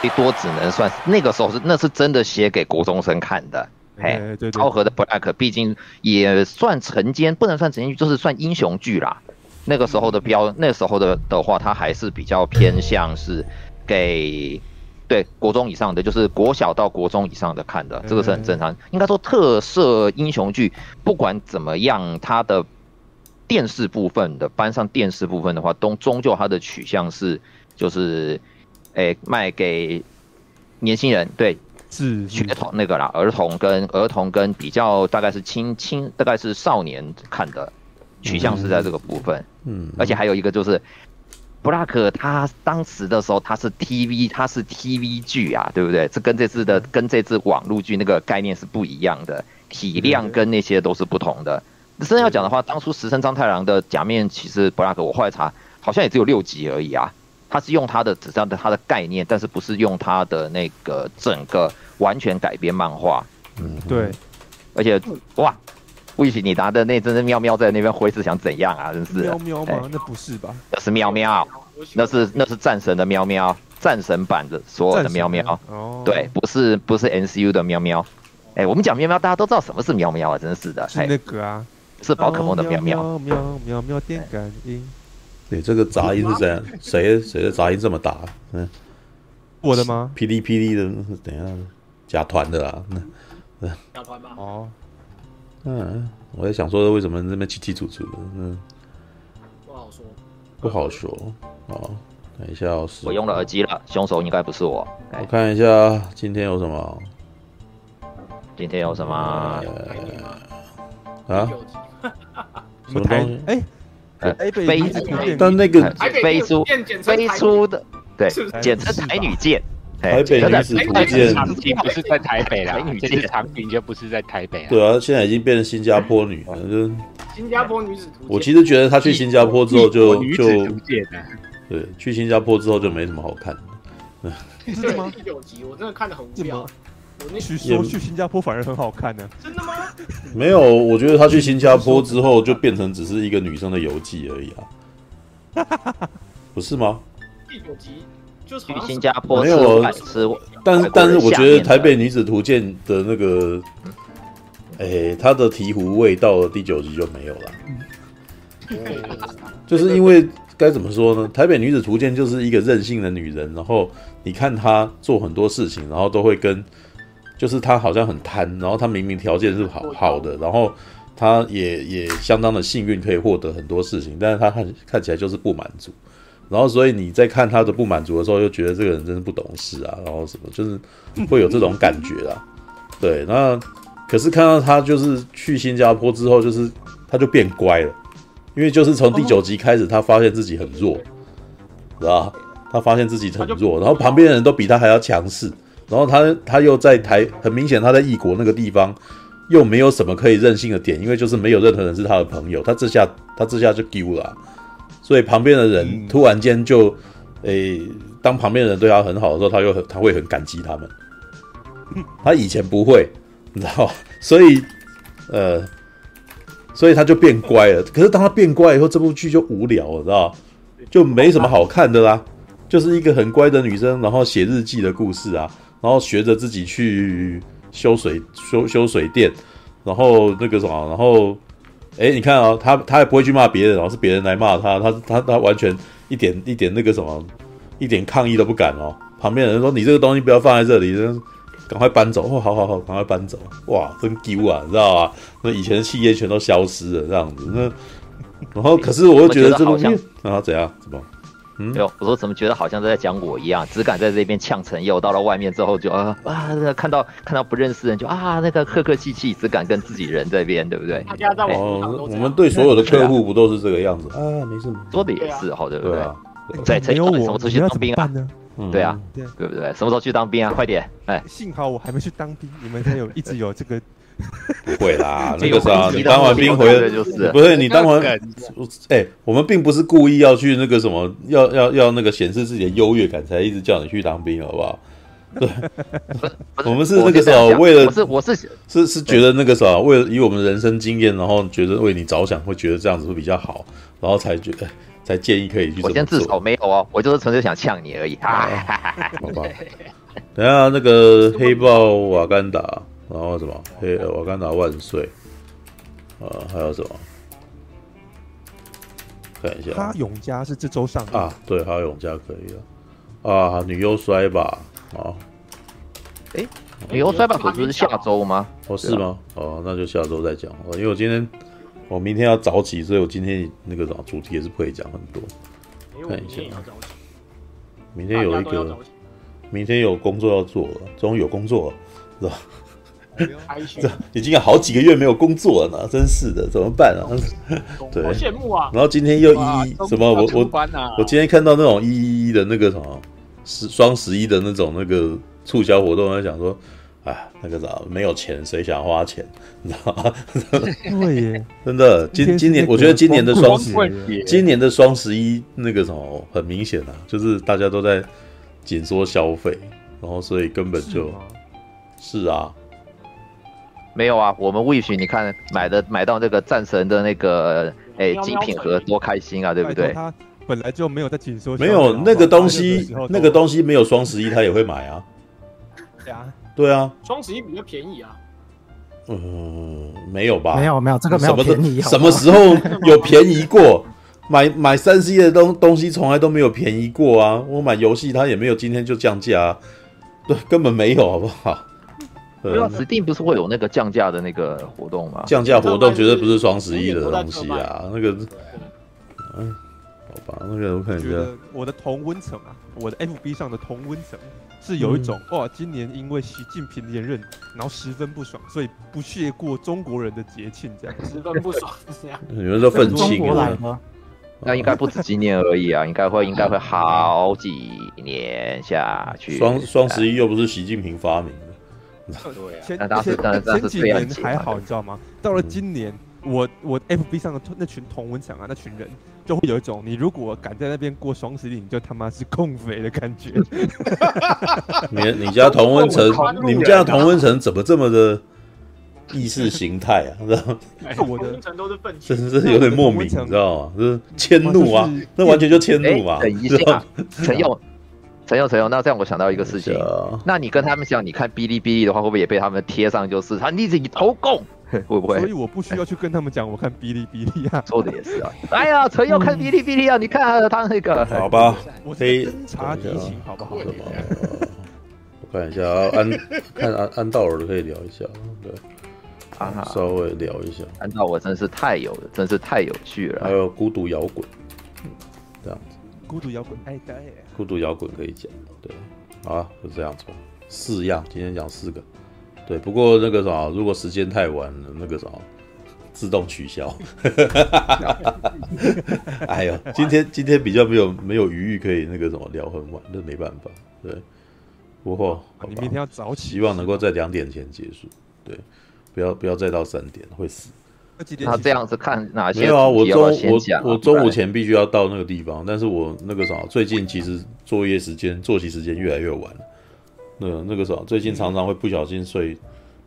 最多只能算那个时候是那是真的写给国中生看的。哎，对对，昭和的 Black 毕竟也算晨间，不能算晨间剧，就是算英雄剧啦。那个时候的标，那时候的的话，它还是比较偏向是给对国中以上的，就是国小到国中以上的看的，这个是很正常。应该说特色英雄剧，不管怎么样，它的电视部分的搬上电视部分的话，都终究它的取向是就是，哎，卖给年轻人，对。是学童那个啦，儿童跟儿童跟比较大概是青青，大概是少年看的取向是在这个部分。嗯，而且还有一个就是，Black 他当时的时候他是 TV，他是 TV 剧啊，对不对？这跟这次的跟这次网络剧那个概念是不一样的，体量跟那些都是不同的。真要讲的话，当初石森章太郎的假面骑士 Black，我后来查好像也只有六集而已啊。他是用他的纸上的他的概念，但是不是用他的那个整个完全改编漫画。嗯，对。而且哇，不许你拿的那真是喵喵在那边挥是想怎样啊？真是喵喵吗？那不是吧？那是喵喵，那是那是战神的喵喵，战神版的所有的喵喵。哦。对，不是不是 NCU 的喵喵。哎，我们讲喵喵，大家都知道什么是喵喵啊？真是的。是那个啊，是宝可梦的喵喵。喵喵喵喵电感应。对，这个杂音是怎样？谁谁的杂音这么大？嗯，我的吗？霹雳霹雳的，等一下？假团的啦，那假团吧。哦，嗯，我在想说，为什么这么清清楚楚的？嗯，不好说，不好说。哦，等一下，我用了耳机了，凶手应该不是我。我看一下今天有什么？今天有什么？啊？什么东西？哎。飞，但那个飞出飞出的，对，简称台女剑。台北女子图鉴场景不是在台北啦，这次场景就不是在台北。对啊，现在已经变成新加坡女了，就 新加坡女子图。我其实觉得她去新加坡之后就就对，去新加坡之后就没什么好看的。真的吗？第九集我真的看的很无聊。据说去新加坡反而很好看呢？真的吗？没有，我觉得他去新加坡之后就变成只是一个女生的游记而已啊，不是吗？第九集就是去新加坡没有，但是但是我觉得台北女子图鉴的那个，哎，他的醍醐味到了第九集就没有了，就是因为该怎么说呢？台北女子图鉴就是一个任性的女人，然后你看她做很多事情，然后都会跟。就是他好像很贪，然后他明明条件是好好的，然后他也也相当的幸运可以获得很多事情，但是他看看起来就是不满足，然后所以你在看他的不满足的时候，又觉得这个人真是不懂事啊，然后什么就是会有这种感觉啊，对，那可是看到他就是去新加坡之后，就是他就变乖了，因为就是从第九集开始，他发现自己很弱，是吧？他发现自己很弱，然后旁边的人都比他还要强势。然后他他又在台，很明显他在异国那个地方，又没有什么可以任性的点，因为就是没有任何人是他的朋友，他这下他这下就丢了，所以旁边的人突然间就，诶、欸，当旁边的人对他很好的时候，他又很他会很感激他们，他以前不会，你知道，所以呃，所以他就变乖了。可是当他变乖以后，这部剧就无聊了，知道，就没什么好看的啦，就是一个很乖的女生，然后写日记的故事啊。然后学着自己去修水修修水电，然后那个什么，然后，哎，你看啊、哦，他他也不会去骂别人，然后是别人来骂他，他他他完全一点一点那个什么，一点抗议都不敢哦。旁边人说：“你这个东西不要放在这里，赶快搬走。”哦，好好好，赶快搬走。哇，真丢啊，你知道吧？那以前的企业全都消失了，这样子。那然后，可是我又觉得这东西啊，怎样？怎么？嗯，有我说怎么觉得好像在讲我一样，只敢在这边呛陈佑，到了外面之后就啊啊，看到看到不认识人就啊那个客客气气，只敢跟自己人这边，对不对？哦，我们对所有的客户不都是这个样子啊？没事，说的也是，好对不对？在陈佑什么时候去当兵啊？对啊，对不对？什么时候去当兵啊？快点！哎，幸好我还没去当兵，你们才有一直有这个。不会啦，那个啥，你当完兵回来就是，不是你当完，哎、欸，我们并不是故意要去那个什么，要要要那个显示自己的优越感，才一直叫你去当兵，好不好？对，我们是那个时候为了，是我是是是觉得那个啥，为了以我们人生经验，然后觉得为你着想，会觉得这样子会比较好，然后才觉得 才建议可以去。我先自首没有哦，我就是纯粹想呛你而已。好吧，等下那个黑豹瓦干达，然后什么黑瓦干达万岁，呃，还有什么？看一下，哈永家是这周上啊，对，哈永家可以了。啊，女优摔吧，啊，哎，女优摔吧，可不是下周吗？哦，是吗？哦，那就下周再讲。哦，因为我今天我明天要早起，所以我今天那个什么主题也是不可以讲很多。看一下，明天有一个，明天有工作要做了，终于有工作了，是吧？这已经有好几个月没有工作了呢，真是的，怎么办啊？对，好羡慕啊！然后今天又一一什么？我我我今天看到那种一一一的那个什么十双十一的那种那个促销活动，我在想说，哎，那个啥，没有钱谁想花钱？你知道吗？对耶，真的，今今年我觉得今年的双十一今年的双十一那个什么很明显啊，就是大家都在紧缩消费，然后所以根本就，是啊。没有啊，我们 Wish 你看买的买到那个战神的那个哎精品盒多开心啊，对不对？他本来就没有在紧缩，没有那个东西，那个东西没有双十一他也会买啊。对啊，对啊，双十一比较便宜啊。嗯，没有吧？没有没有，这个没有便宜。什么时候有便宜过？买买三 C 的东东西从来都没有便宜过啊！我买游戏它也没有今天就降价啊，对，根本没有，好不好？对啊，Steam 不是会有那个降价的那个活动吗？降价活动绝对不是双十一的东西啊，那个，嗯，好吧，那个我看一下。我的同温层啊，我的 FB 上的同温层是有一种、嗯、哇，今年因为习近平连任，然后十分不爽，所以不屑过中国人的节庆，这样十分不爽是这样。你们说愤青啊？那应该不止今年而已啊，应该会应该会好几年下去。双双十一又不是习近平发明的。对啊，前前几年还好，你知道吗？到了今年，我我 FB 上的那群同温层啊，那群人就会有一种，你如果敢在那边过双十一，你就他妈是共匪的感觉。你你家同温层，你们家同温层怎么这么的意识形态啊？知道吗？我的同温层都是愤青，真是有点莫名，你知道吗？就是迁怒啊，那完全就迁怒嘛。等一下，陈勇。陈佑，陈佑，那这样我想到一个事情，那你跟他们讲，你看哔哩哔哩的话，会不会也被他们贴上就是他你自己投共，会不会？所以我不需要去跟他们讲，我看哔哩哔哩啊。说的也是啊。哎呀，陈佑看哔哩哔哩啊，你看他他那个。好吧，我侦查敌情，好不好？我看一下啊，安看安安道尔的可以聊一下，对，啊，稍微聊一下。安道尔真是太有，真是太有趣了。还有孤独摇滚。孤独摇滚，哎，对，孤独摇滚可以讲，对，好啊，就这样子吧，四样，今天讲四个，对，不过那个啥，如果时间太晚了，那个啥，自动取消。哎呦，今天今天比较没有没有余裕可以那个什么聊很晚，那没办法，对，不过你明天要早起，希望能够在两点前结束，对，不要不要再到三点，会死。他这样子看哪些？没有啊，我中我我中午前必须要到那个地方，但是我那个啥，最近其实作业时间、作息时间越来越晚。那那个啥，最近常常会不小心睡。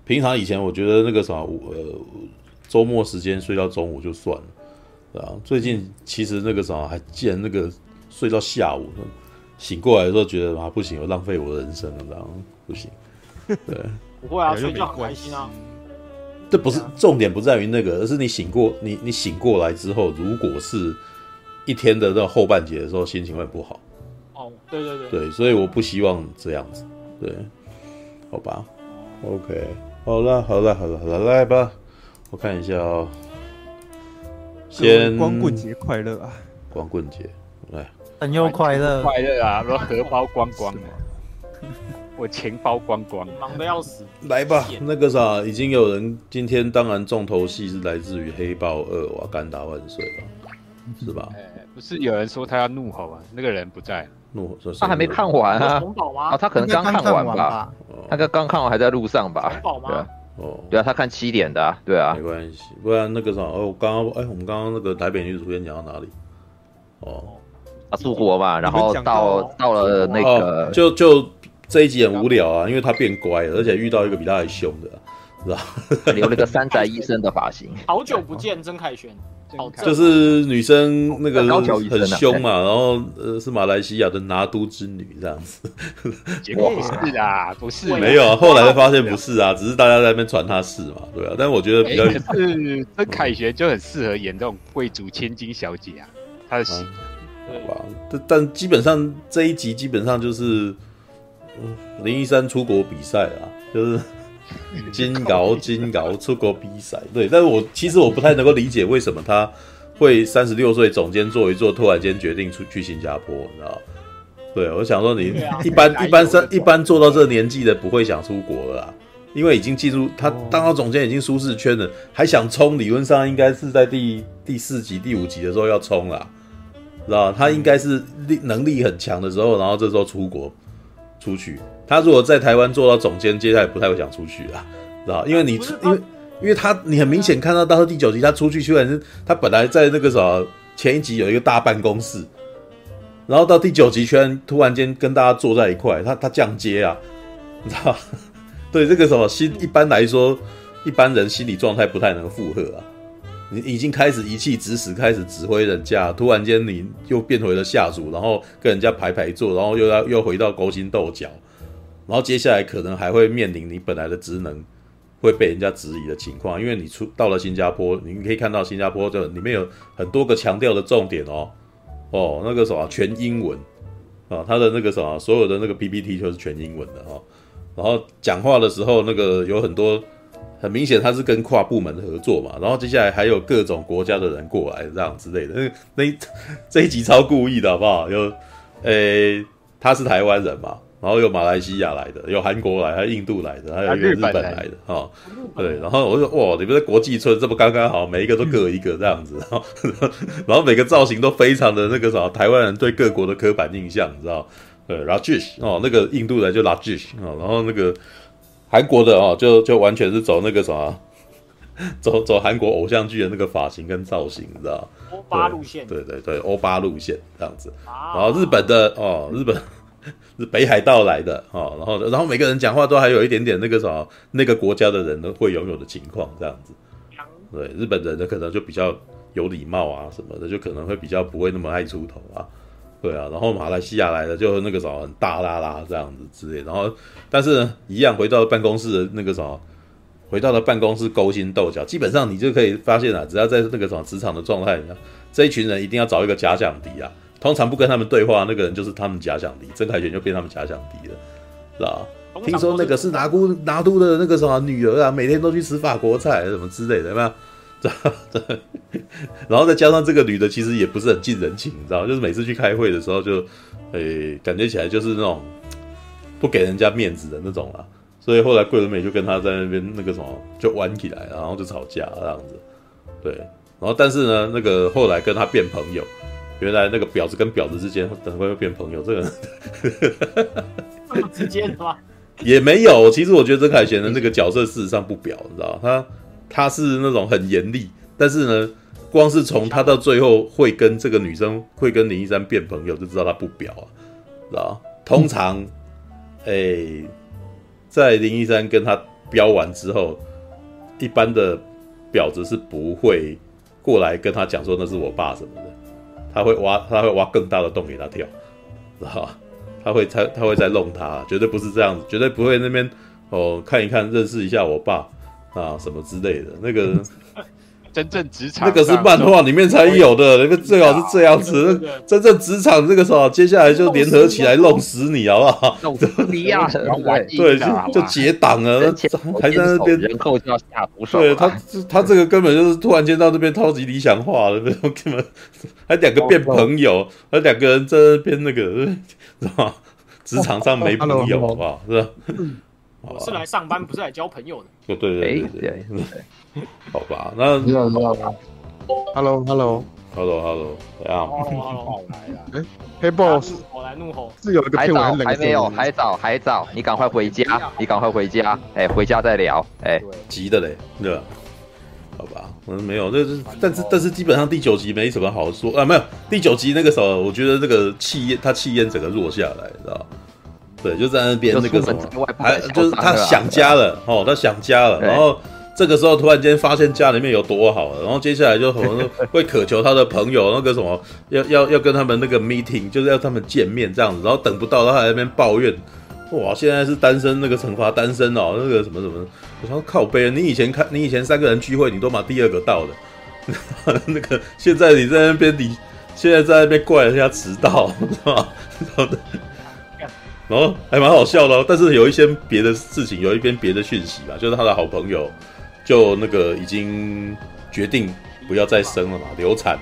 平常以前我觉得那个啥，呃，周末时间睡到中午就算了，对啊。最近其实那个啥，还竟然那个睡到下午，醒过来的时候觉得啊不行，我浪费我的人生了，这样不行。对，不会啊，睡觉很开心啊。这不是重点，不在于那个，而是你醒过，你你醒过来之后，如果是一天的到后半截的时候，心情会不好。哦，对对对，对，所以我不希望这样子，对，好吧，OK，好了，好了，好了，好了，来吧，我看一下哦。先光棍节快乐啊！光棍节，来，很又快乐，快乐啊！说荷包光光。我钱包光光，忙得要死。来吧，那个啥，已经有人今天当然重头戏是来自于《黑豹二》瓦干达万岁了，是吧？哎，不是有人说他要怒吼吗？那个人不在，怒吼说他还没看完啊？哦，他可能刚看完吧？他刚刚看完还在路上吧？对啊，哦，对啊，他看七点的，对啊，没关系，不然那个啥，哦，我刚刚哎，我们刚刚那个台北女主编讲到哪里？哦，啊，出国嘛，然后到到了那个就就。这一集很无聊啊，因为他变乖了，而且遇到一个比他还凶的，是吧？留了个山宅医生的发型。好久不见，曾凯旋。就是女生那个很凶嘛，然后呃是马来西亚的拿督之女这样子，结果不是啊，不是没有，后来发现不是啊，只是大家在那边传他是嘛，对啊，但我觉得比较是曾凯旋就很适合演这种贵族千金小姐啊，他的戏，对吧？但但基本上这一集基本上就是林一山出国比赛啊，就是。金鳌金鳌出国比赛，对，但是我其实我不太能够理解为什么他会三十六岁总监做一做，突然间决定出去新加坡，你知道？对，我想说你 一般一般三一般做到这个年纪的不会想出国了啦，因为已经进入他当到总监已经舒适圈了，还想冲，理论上应该是在第第四集第五集的时候要冲啦，知道？他应该是力能力很强的时候，然后这时候出国出去。他如果在台湾做到总监，接下来不太会想出去啊，知道？因为你因为因为他你很明显看到，到第九集他出去，虽然是他本来在那个什么前一集有一个大办公室，然后到第九集居然突然间跟大家坐在一块，他他降阶啊，你知道？对这个什么心一般来说，一般人心理状态不太能负荷啊。你已经开始一气指使，开始指挥人家，突然间你又变回了下属，然后跟人家排排坐，然后又要又回到勾心斗角。然后接下来可能还会面临你本来的职能会被人家质疑的情况，因为你出到了新加坡，你可以看到新加坡这里面有很多个强调的重点哦，哦，那个什么全英文啊，他的那个什么所有的那个 PPT 就是全英文的哦，然后讲话的时候那个有很多很明显他是跟跨部门合作嘛，然后接下来还有各种国家的人过来这样之类的，那那这一集超故意的好不好？有诶，他是台湾人嘛？然后有马来西亚来的，有韩国来，还有印度来的，还有一个日本来的，哈、哦，对。然后我就哇，你们的国际村这么刚刚好，每一个都各一个这样子，然后，然后每个造型都非常的那个什么，台湾人对各国的刻板印象，你知道？对，Rajesh 哦，那个印度人就 Rajesh 哦，然后那个韩国的哦，就就完全是走那个什么，走走韩国偶像剧的那个发型跟造型，你知道？欧巴路线，对对对，欧巴路线这样子。然后日本的哦，日本。是北海道来的哦，然后然后每个人讲话都还有一点点那个什么那个国家的人都会拥有的情况这样子，对，日本人呢可能就比较有礼貌啊什么的，就可能会比较不会那么爱出头啊，对啊，然后马来西亚来的就那个什么很大啦啦这样子之类，然后但是呢一样回到办公室的那个什么，回到了办公室勾心斗角，基本上你就可以发现啊，只要在那个什么职场的状态，这一群人一定要找一个假想敌啊。通常不跟他们对话，那个人就是他们假想敌，曾凯旋就变他们假想敌了，是吧？听说那个是拿姑拿督的那个什么女儿啊，每天都去吃法国菜什么之类的，有没有？然后再加上这个女的其实也不是很近人情，你知道，就是每次去开会的时候就，诶、欸，感觉起来就是那种不给人家面子的那种啦。所以后来桂纶镁就跟他在那边那个什么就玩起来，然后就吵架这样子，对。然后但是呢，那个后来跟他变朋友。原来那个婊子跟婊子之间等会会变朋友，这个这么直接的吗？也没有，其实我觉得曾凯旋的那个角色事实上不婊，你知道他他是那种很严厉，但是呢，光是从他到最后会跟这个女生会跟林一山变朋友，就知道他不婊啊，知道通常，哎、欸，在林一山跟他飙完之后，一般的婊子是不会过来跟他讲说那是我爸什么的。他会挖，他会挖更大的洞给他跳，知道吧？他会他他会再弄他，绝对不是这样子，绝对不会那边哦看一看，认识一下我爸啊什么之类的那个。真正职场那个是漫画里面才有的，那个最好是这样子。真正职场这个时候，接下来就联合起来弄死你，好不好？弄死你啊！对，就就结党了，还在那边人口就要下毒手。对他，他这个根本就是突然间到这边超级理想化了，那种根本还两个变朋友，还两个人在那边那个，是吧？职场上没朋友，好不好？是吧？我是来上班，不是来交朋友的。对对对对对。好吧，那你好，你好，Hello，Hello，Hello，Hello，怎样？Hello，来了。哎，黑 boss，我来怒吼。是有一个还早，还没有，还早，还早，你赶快回家，你赶快回家，哎，回家再聊，哎，急的嘞，对吧？好吧，嗯，没有，这是，但是，但是基本上第九集没什么好说啊，没有，第九集那个时候，我觉得这个气焰，他气焰整个弱下来，知道对，就在那边那个什么，还就是他想家了哦，他想家了，然后这个时候突然间发现家里面有多好了，然后接下来就可能 会渴求他的朋友那个什么，要要要跟他们那个 meeting，就是要他们见面这样子，然后等不到，他还在那边抱怨，哇，现在是单身那个惩罚单身哦，那个什么什么，我说靠背，你以前看你以前三个人聚会，你都把第二个到的，那个现在你在那边你现在在那边怪人家迟到 是吧？然后还蛮好笑的哦，但是有一些别的事情，有一边别的讯息吧，就是他的好朋友就那个已经决定不要再生了嘛，流产，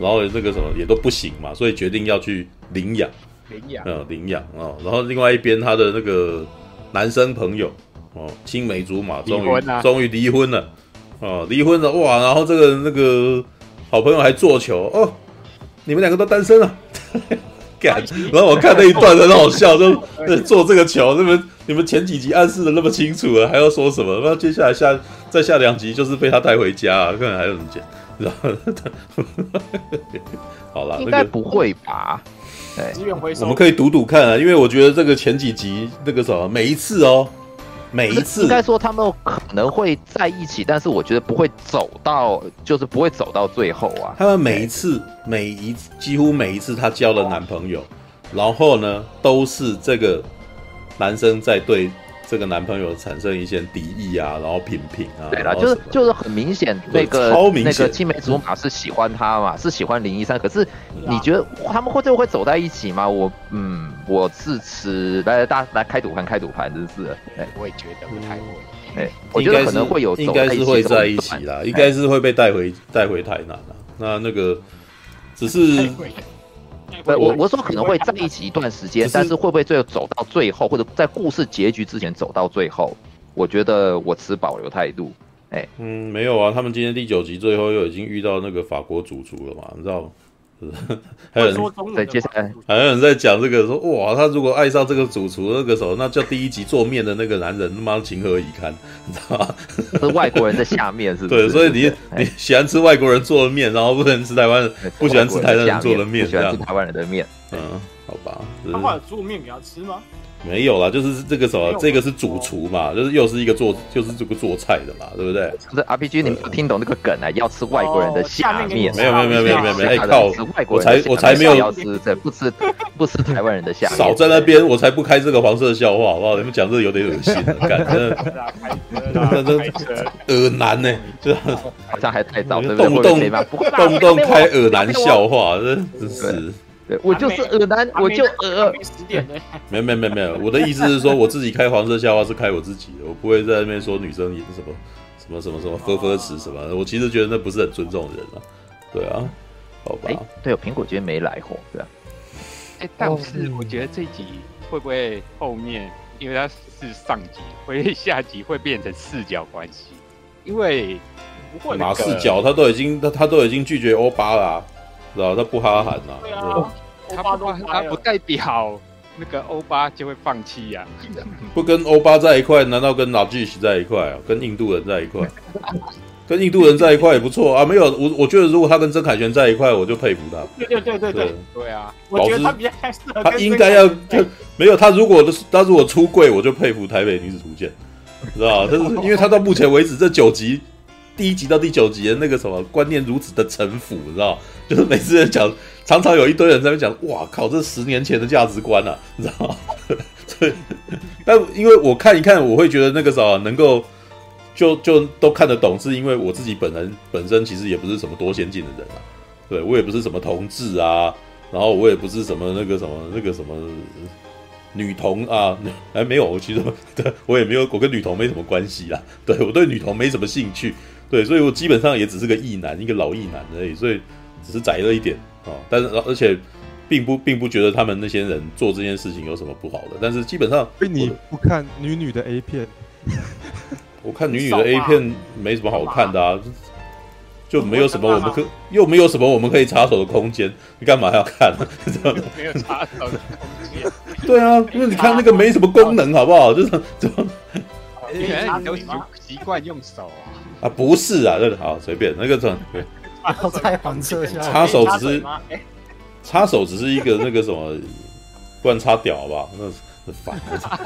然后那个什么也都不行嘛，所以决定要去领养，领养，嗯，领养啊。然后另外一边他的那个男生朋友哦，青梅竹马，终于终于离婚了，哦，离婚了哇！然后这个那个好朋友还做球哦，你们两个都单身了。然后我看那一段很好笑，就 做这个球，那么你们前几集暗示的那么清楚了，还要说什么？那接下来下再下两集就是被他带回家，啊，看看还有什么讲，然后 好了，应该不会吧？对，我们可以赌赌看啊，因为我觉得这个前几集那个什么，每一次哦。每一次应该说他们可能会在一起，但是我觉得不会走到，就是不会走到最后啊。他们每一次，每一几乎每一次她交了男朋友，然后呢，都是这个男生在对。这个男朋友产生一些敌意啊，然后品品啊，对啦，就是就是很明显，那个超明显那个青梅竹马是喜欢他嘛，是喜欢林一山。可是你觉得他们会最后会走在一起吗？我嗯，我是持来来大家来开赌盘，开赌盘，真是。哎，我也觉得不太会。哎，我觉得可能会有，应该是会在一起啦，应该是会被带回带回台南啦。那那个只是。对，我我说可能会在一起一段时间，但是会不会最后走到最后，或者在故事结局之前走到最后？我觉得我持保留态度。哎，嗯，没有啊，他们今天第九集最后又已经遇到那个法国主厨了嘛，你知道吗？还有人在接下来，还有人在讲这个说哇，他如果爱上这个主厨那个时候，那叫第一集做面的那个男人他妈情何以堪，你知道吗？是外国人在下面是不是？对，所以你你喜欢吃外国人做的面，然后不能吃台湾人，不喜欢吃台湾人做的面，喜欢吃台湾人的面。嗯，好吧。他后来做面给他吃吗？没有啦，就是这个什么，这个是主厨嘛，就是又是一个做，就是这个做菜的嘛，对不对？这 RPG 你没有听懂那个梗啊？要吃外国人的下面？没有没有没有没有没有没有，哎靠！我才我才没有要吃，这不吃不吃台湾人的下面。少在那边，我才不开这个黄色笑话，好不好？你们讲这个有点恶心，感觉真的恶男呢，就好像还太早，动不动动不动开耳男笑话，真是。对我就是恶男，我就恶。没有没有没有没有，我的意思是说，我自己开黄色笑话是开我自己的，我不会在那边说女生也是什么什么什么什么呵呵词什么。我其实觉得那不是很尊重人啊。对啊，好吧。对，苹果今天没来吼，对啊。哎，但是我觉得这集会不会后面，因为它是上集，会 下集会变成四角关系？因为不会哪四角？他都已经他他都已经拒绝欧巴了。知道他不哈韩呐？对啊，他不他不代表那个欧巴就会放弃呀。不跟欧巴在一块，难道跟老吉西在一块啊？跟印度人在一块，跟印度人在一块也不错啊。没有，我我觉得如果他跟曾凯旋在一块，我就佩服他。对对对对对对啊！我觉得他比较适合。他应该要他没有他如果的他如果出柜，我就佩服台北女子图鉴，知道吧？但是因为他到目前为止这九集。第一集到第九集的那个什么观念如此的陈腐，你知道？就是每次在讲，常常有一堆人在那讲，哇靠，这十年前的价值观啊，你知道吗？对，但因为我看一看，我会觉得那个啥能够就就都看得懂，是因为我自己本人本身其实也不是什么多先进的人啊，对我也不是什么同志啊，然后我也不是什么那个什么那个什么女同啊，哎没有，我其实对我也没有，我跟女同没什么关系啦，对我对女同没什么兴趣。对，所以我基本上也只是个异男，一个老异男而已，所以只是宅了一点啊。但是而且并不并不觉得他们那些人做这件事情有什么不好的。但是基本上，所以你不看女女的 A 片？我看女女的 A 片没什么好看的啊，就没有什么我们可又没有什么我们可以插手的空间，你干嘛要看？没有插手的空间。对啊，因为你看那个没什么功能，好不好？就是怎么？原来你都习习惯用手啊。啊，不是啊，那个好随便那个怎对，插手只是插手只是一个那个什么，不然插屌吧，那很烦。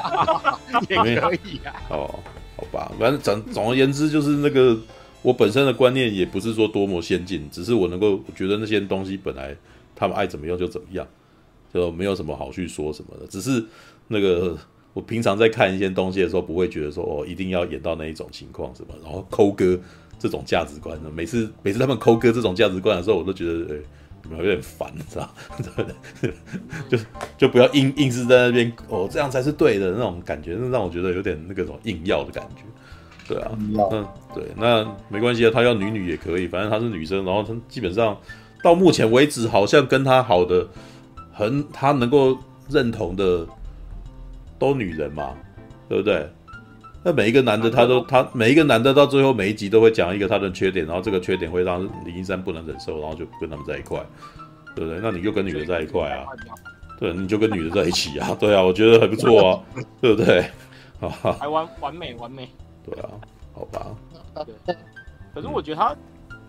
也可以啊。哦，好吧，反正总总而言之，就是那个我本身的观念也不是说多么先进，只是我能够觉得那些东西本来他们爱怎么样就怎么样，就没有什么好去说什么的。只是那个我平常在看一些东西的时候，不会觉得说哦，一定要演到那一种情况什么，然后抠哥这种价值观呢。每次每次他们抠哥这种价值观的时候，我都觉得诶。欸有点烦，知道？就 就不要硬硬是在那边哦，这样才是对的那种感觉，那让我觉得有点那个什么硬要的感觉。对啊，嗯，对，那没关系啊，他要女女也可以，反正她是女生，然后她基本上到目前为止，好像跟他好的很，他能够认同的都女人嘛，对不对？那每一个男的，他都他每一个男的到最后每一集都会讲一个他的缺点，然后这个缺点会让林一山不能忍受，然后就跟他们在一块，对不对？那你就跟女的在一块啊，对，你就跟女的在一起啊，对啊，我觉得还不错啊，对不对？啊，还完完美完美，对啊，好吧。对，可是我觉得他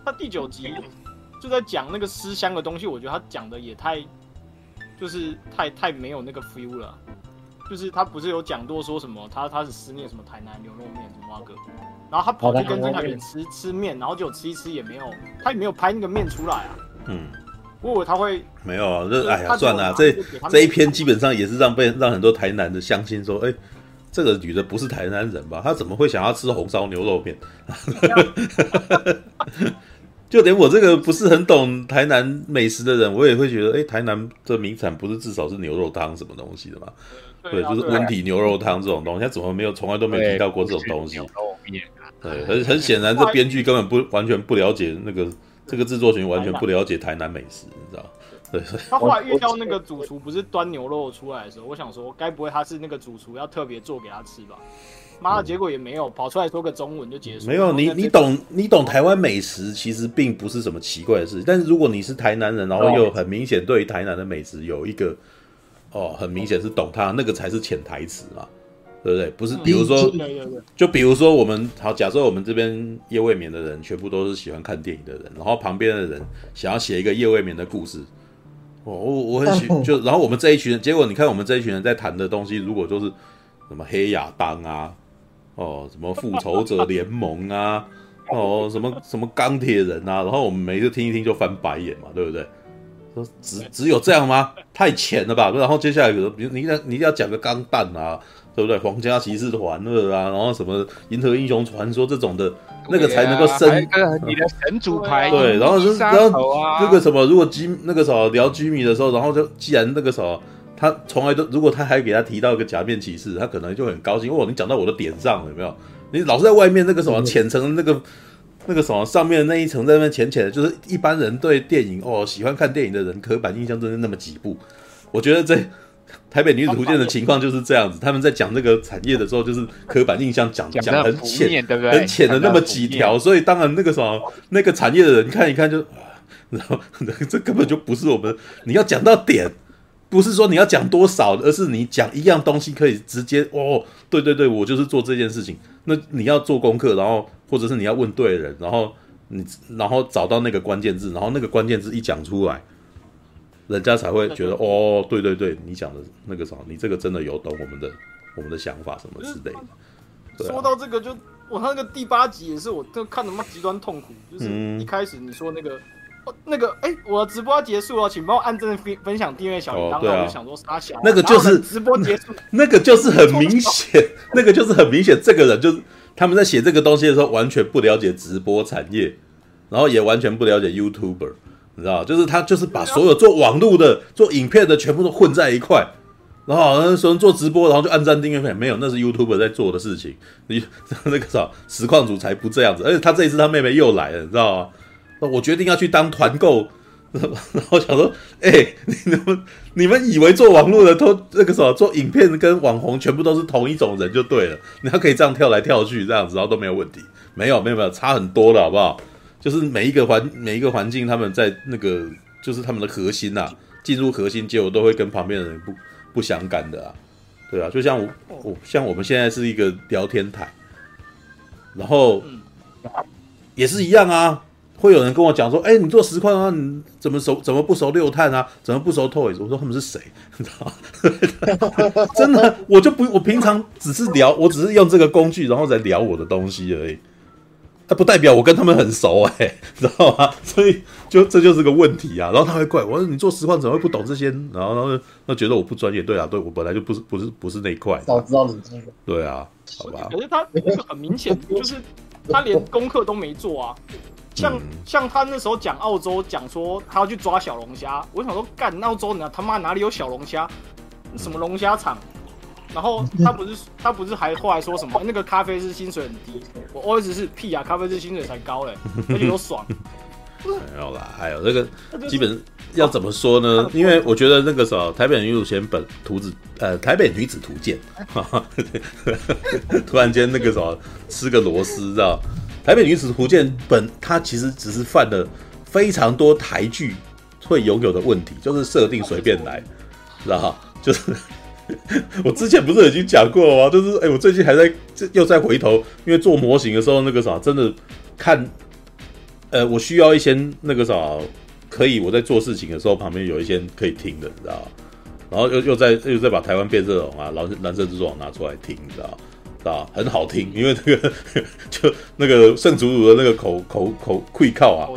他第九集就在讲那个思乡的东西，我觉得他讲的也太就是太太没有那个 feel 了。就是他不是有讲过说什么他他是思念什么台南牛肉面什么那个，然后他跑去跟曾凯元吃吃面，然后就吃一吃也没有，他也没有拍那个面出来啊。嗯，我以为他会没有啊，这哎呀算了，这这一篇基本上也是让被让很多台南的相亲说，哎，这个女的不是台南人吧？她怎么会想要吃红烧牛肉面？就连我这个不是很懂台南美食的人，我也会觉得，哎，台南的名产不是至少是牛肉汤什么东西的吗？对，就是温体牛肉汤这种东西，他怎么没有从来都没有提到过这种东西？对，很很显然，这编剧根本不完全不了解那个这个制作群，完全不了解台南美食，你知道？对。他后来遇到那个主厨，不是端牛肉出来的时候，我想说，该不会他是那个主厨要特别做给他吃吧？妈的，结果也没有，跑出来说个中文就结束。没有，你你懂你懂台湾美食，其实并不是什么奇怪的事。但是如果你是台南人，然后又很明显对于台南的美食有一个。哦，很明显是懂他，那个才是潜台词嘛，对不对？不是，比如说，就比如说我们好，假设我们这边夜未眠的人全部都是喜欢看电影的人，然后旁边的人想要写一个夜未眠的故事，哦，我我很喜，就然后我们这一群人，结果你看我们这一群人在谈的东西，如果就是什么黑亚当啊，哦，什么复仇者联盟啊，哦，什么什么钢铁人啊，然后我们每次听一听就翻白眼嘛，对不对？只只有这样吗？太浅了吧！然后接下来，比如你你你一定要讲个钢弹啊，对不对？皇家骑士团二啊，然后什么银河英雄传说这种的，那个才能够升你的神主牌。对，然后是然后那个什么，如果居那个什么聊居米的时候，然后就既然那个什么他从来都，如果他还给他提到一个假面骑士，他可能就很高兴哦，你讲到我的点上了有没有？你老是在外面那个什么浅层的那个。那个什么上面的那一层在那边浅浅的，就是一般人对电影哦喜欢看电影的人刻板印象真的那么几部。我觉得这台北女子图鉴的情况就是这样子，他们在讲这个产业的时候，就是刻板印象讲讲很浅，对不对？很浅的那么几条，所以当然那个什么那个产业的人看一看就，然后这根本就不是我们你要讲到点，不是说你要讲多少，而是你讲一样东西可以直接哦，对对对，我就是做这件事情。那你要做功课，然后。或者是你要问对人，然后你然后找到那个关键字，然后那个关键字一讲出来，人家才会觉得哦，对对对，你讲的那个啥，你这个真的有懂我们的我们的想法什么之类的。啊、说到这个就，就我那个第八集也是，我就看得妈极端痛苦。就是一开始你说那个、嗯哦、那个哎，我的直播要结束了，请帮我按赞、分分享、订阅小铃铛。对啊，我就想说杀小，那个就是直播结束，那个就是很明显，那个就是很明显，这个人就是。他们在写这个东西的时候，完全不了解直播产业，然后也完全不了解 YouTuber，你知道，就是他就是把所有做网络的、做影片的全部都混在一块，然后好像说做直播，然后就按赞订阅费，没有，那是 YouTuber 在做的事情。你 那个啥，实况主才不这样子，而且他这一次他妹妹又来了，你知道吗？那我决定要去当团购。然后想说，哎、欸，你们你们以为做网络的都那个什么做影片跟网红全部都是同一种人就对了，你还可以这样跳来跳去这样子，然后都没有问题。没有没有没有，差很多了，好不好？就是每一个环每一个环境，他们在那个就是他们的核心呐，进入核心结果都会跟旁边的人不不相干的啊，对啊，就像我我像我们现在是一个聊天台，然后也是一样啊。会有人跟我讲说，哎、欸，你做实况啊，你怎么熟？怎么不熟六碳啊？怎么不熟 Toys？我说他们是谁？你知道吗？真的，我就不，我平常只是聊，我只是用这个工具，然后再聊我的东西而已。他不代表我跟他们很熟哎、欸，知道吗？所以就这就是个问题啊。然后他会怪我说，你做实况怎么会不懂这些？然后然后他觉得我不专业。对啊，对我本来就不是不是不是那一块。早知道你这个。对啊，好吧。可是他那个很明显就是他连功课都没做啊。像像他那时候讲澳洲，讲说他要去抓小龙虾，我想说干澳洲呢他妈哪里有小龙虾？什么龙虾场？然后他不是他不是还后来说什么那个咖啡师薪水很低？我 always 是屁啊，咖啡师薪水才高嘞，而且又爽。没有啦，还有那个基本要怎么说呢？因为我觉得那个时候台北女主选本图子呃台北女子图鉴，突然间那个什么吃个螺丝知道？台北女子图鉴本它其实只是犯了非常多台剧会拥有的问题，就是设定随便来，知道哈？就是。我之前不是已经讲过了吗？就是哎、欸，我最近还在又在回头，因为做模型的时候那个啥，真的看，呃，我需要一些那个啥，可以我在做事情的时候旁边有一些可以听的，你知道？然后又又在又在把台湾变色龙啊、蓝蓝色蜘蛛网拿出来听，你知道？知道？很好听，因为那个 就那个圣祖鲁的那个口口口溃靠啊，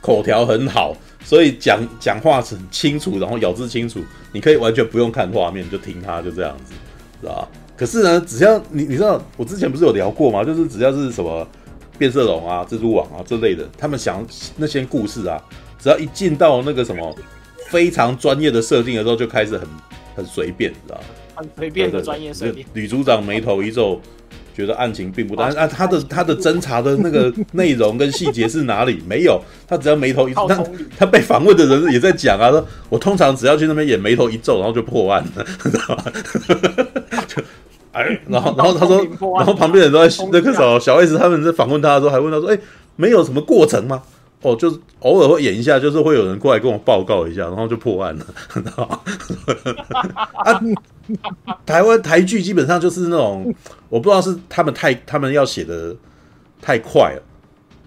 口条很好。所以讲讲话很清楚，然后咬字清楚，你可以完全不用看画面就听他，就这样子，是吧？可是呢，只要你你知道，我之前不是有聊过吗？就是只要是什么变色龙啊、蜘蛛网啊这类的，他们想那些故事啊，只要一进到那个什么非常专业的设定的时候，就开始很很随便，知道很随便的专业设定。女组长眉头一皱。觉得案情并不大啊，他的他的侦查的那个内容跟细节是哪里？没有，他只要眉头一皱，他 他被访问的人也在讲啊，说我通常只要去那边演眉头一皱，然后就破案了，知道吗？就哎，然后 然后他说，然后旁边人都在那个时候，小 S 他们在访问他的时候，还问他说，哎，没有什么过程吗？哦，就是偶尔会演一下，就是会有人过来跟我报告一下，然后就破案了，知道吗？啊。台湾台剧基本上就是那种，我不知道是他们太他们要写的太快了，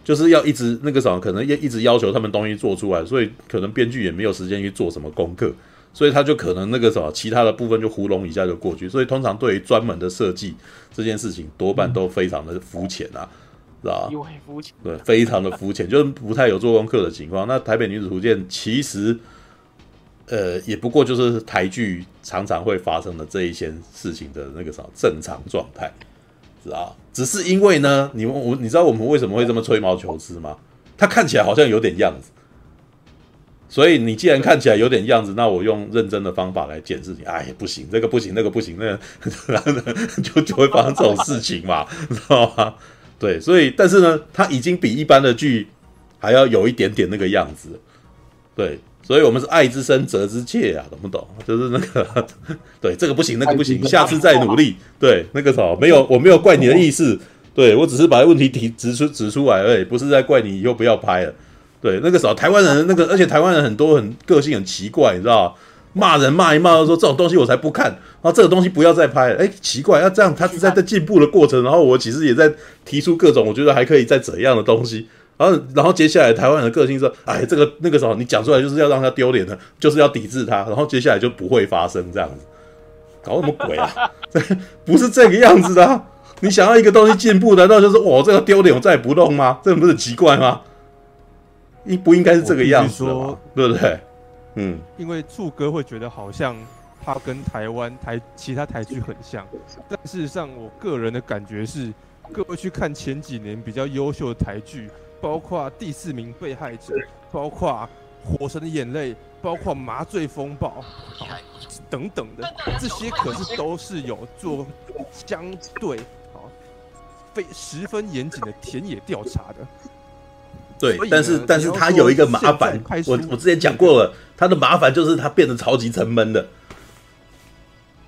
就是要一直那个什么，可能要一直要求他们东西做出来，所以可能编剧也没有时间去做什么功课，所以他就可能那个什么其他的部分就糊弄一下就过去，所以通常对于专门的设计这件事情，多半都非常的肤浅啊，是吧？对，非常的肤浅，就是不太有做功课的情况。那台北女子图鉴其实。呃，也不过就是台剧常常会发生的这一些事情的那个什么正常状态，是吧？只是因为呢，你们我你知道我们为什么会这么吹毛求疵吗？它看起来好像有点样子，所以你既然看起来有点样子，那我用认真的方法来检视你，哎，不行，这个不行，那个不行，那个 就就会发生这种事情嘛，知道吗？对，所以但是呢，它已经比一般的剧还要有一点点那个样子，对。所以我们是爱之深责之切啊，懂不懂？就是那个，对，这个不行，那个不行，下次再努力。对，那个什么，没有，我没有怪你的意思，对，我只是把问题提指出指出来而已，不是在怪你以后不要拍了。对，那个时候台湾人那个，而且台湾人很多很个性很奇怪，你知道骂人骂一骂，说这种东西我才不看，然后这个东西不要再拍了。哎，奇怪，要这样，他是在在进步的过程，然后我其实也在提出各种我觉得还可以再怎样的东西。然后，然后接下来台湾人的个性说：“哎，这个那个时候你讲出来就是要让他丢脸的，就是要抵制他。然后接下来就不会发生这样子，搞什么鬼啊？不是这个样子的啊。你想要一个东西进步，难道就是我这个丢脸我再也不弄吗？这不是很奇怪吗？应不应该是这个样子的吗？对不对？嗯，因为柱哥会觉得好像他跟台湾台其他台剧很像，但事实上我个人的感觉是，各位去看前几年比较优秀的台剧。包括第四名被害者，包括火神的眼泪，包括麻醉风暴，等等的，这些可是都是有做相对啊，非十分严谨的田野调查的。对，但是但是他有一个麻烦，我我之前讲过了，他的麻烦就是他变得超级沉闷的。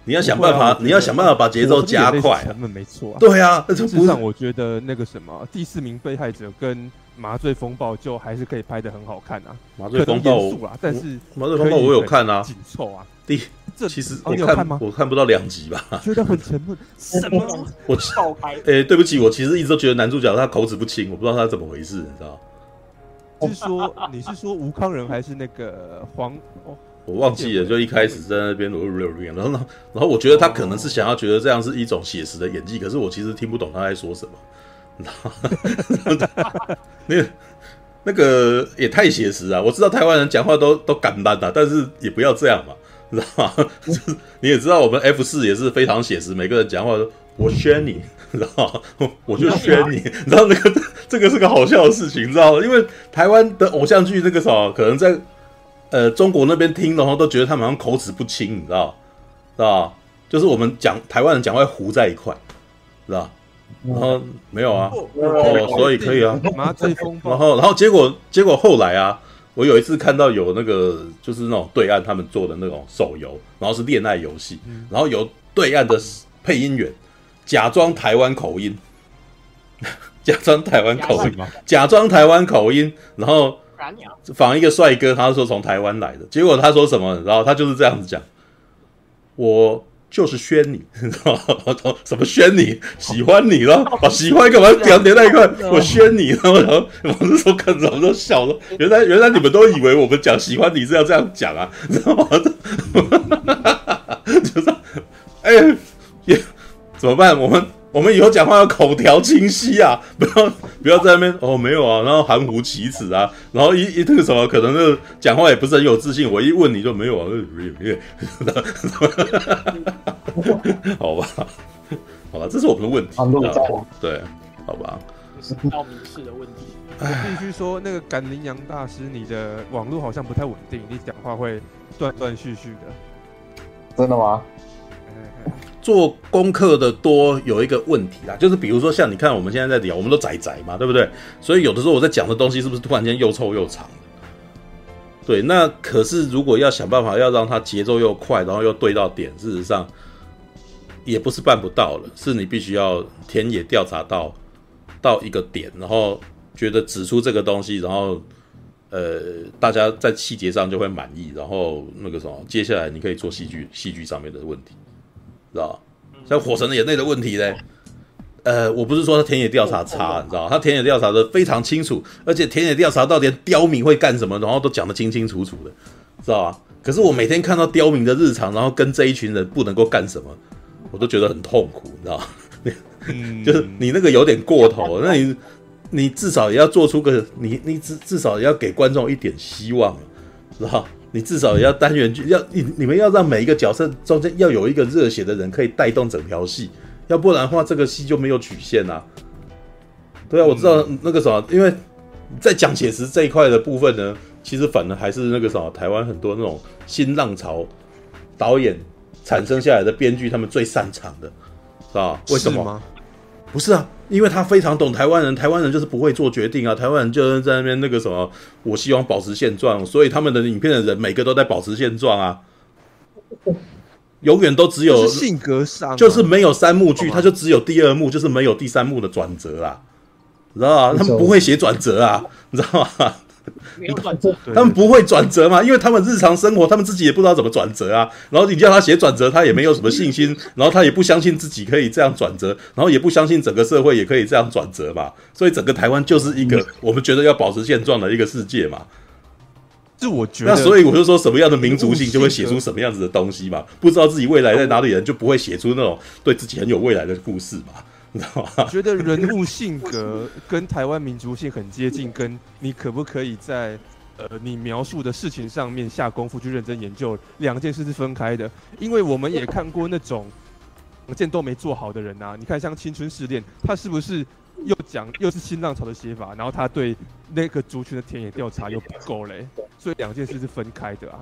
你要想办法，你要想办法把节奏加快。沉闷没错。对啊，那事实上我觉得那个什么第四名被害者跟。麻醉风暴就还是可以拍的很好看啊，麻醉风暴啦，但是麻醉风暴我有看啊，紧凑啊，第这其实我看吗？我看不到两集吧，觉得很沉闷。什么？我 爆开。哎，对不起，我其实一直都觉得男主角他口齿不清，我不知道他怎么回事，你知道？是说你是说吴康仁还是那个黄？哦，我忘记了，就一开始在那边，然后然后我觉得他可能是想要觉得这样是一种写实的演技，可是我其实听不懂他在说什么。那个那个也太写实啊！我知道台湾人讲话都都敢单啊，但是也不要这样嘛，你知道吗？你也知道我们 F 四也是非常写实，每个人讲话都我宣你。然后我就宣你，你知道那个这个是个好笑的事情，你知道吗？因为台湾的偶像剧那个时候，可能在呃中国那边听的话，都觉得他们好像口齿不清，你知道，知道？就是我们讲台湾人讲话糊在一块，知道？然后没有啊，哦，所以可以啊。然后然后结果结果后来啊，我有一次看到有那个就是那种对岸他们做的那种手游，然后是恋爱游戏，然后有对岸的配音员。假装台湾口音，假装台湾口音，假装台湾口音，然后仿一个帅哥，他说从台湾来的，结果他说什么？然后他就是这样子讲，我就是宣你，什么宣你？喜欢你了？我喜欢干嘛？点连在一块，我宣你，然后然后我那时候看着我都笑了，原来原来你们都以为我们讲喜欢你是要这样讲啊？知道吗？就是，哎也。怎么办？我们我们以后讲话要口条清晰啊，不要不要在那边哦，没有啊，然后含糊其辞啊，然后一一那个什么，可能那个讲话也不是很有自信。我一问你就没有啊，好吧，好吧，这是我们的问题。对，好吧，是道明寺的问题。我必须说，那个赶羚羊大师，你的网络好像不太稳定，你讲话会断断续续的。真的吗？做功课的多有一个问题啦，就是比如说像你看我们现在在聊，我们都宅宅嘛，对不对？所以有的时候我在讲的东西是不是突然间又臭又长？对，那可是如果要想办法要让它节奏又快，然后又对到点，事实上也不是办不到了，是你必须要田野调查到到一个点，然后觉得指出这个东西，然后呃大家在细节上就会满意，然后那个什么，接下来你可以做戏剧戏剧上面的问题。知道，像《火神的眼泪》的问题呢？呃，我不是说他田野调查差，你知道，他田野调查的非常清楚，而且田野调查到底刁民会干什么，然后都讲得清清楚楚的，知道吧？可是我每天看到刁民的日常，然后跟这一群人不能够干什么，我都觉得很痛苦，你知道就是你那个有点过头，那你你至少也要做出个你你至至少也要给观众一点希望，知道。你至少也要单元剧，要你你们要让每一个角色中间要有一个热血的人可以带动整条戏，要不然的话这个戏就没有曲线啊。对啊，我知道那个什么，因为在讲写实这一块的部分呢，其实反而还是那个什么，台湾很多那种新浪潮导演产生下来的编剧，他们最擅长的，是吧？为什么？不是啊，因为他非常懂台湾人，台湾人就是不会做决定啊，台湾人就是在那边那个什么，我希望保持现状，所以他们的影片的人每个都在保持现状啊，永远都只有性格上，就是没有三幕剧，他就只有第二幕，就是没有第三幕的转折啊，知道吗？他们不会写转折啊，你知道吗？没有转折，他们不会转折嘛？因为他们日常生活，他们自己也不知道怎么转折啊。然后你叫他写转折，他也没有什么信心，然后他也不相信自己可以这样转折，然后也不相信整个社会也可以这样转折嘛。所以整个台湾就是一个我们觉得要保持现状的一个世界嘛。是我觉得，那所以我就说什么样的民族性就会写出什么样子的东西嘛。不知道自己未来在哪里人就不会写出那种对自己很有未来的故事嘛。我觉得人物性格跟台湾民族性很接近，跟你可不可以在呃你描述的事情上面下功夫去认真研究，两件事是分开的。因为我们也看过那种两件都没做好的人呐、啊。你看像《青春试炼》，他是不是又讲又是新浪潮的写法，然后他对那个族群的田野调查又不够嘞？所以两件事是分开的啊。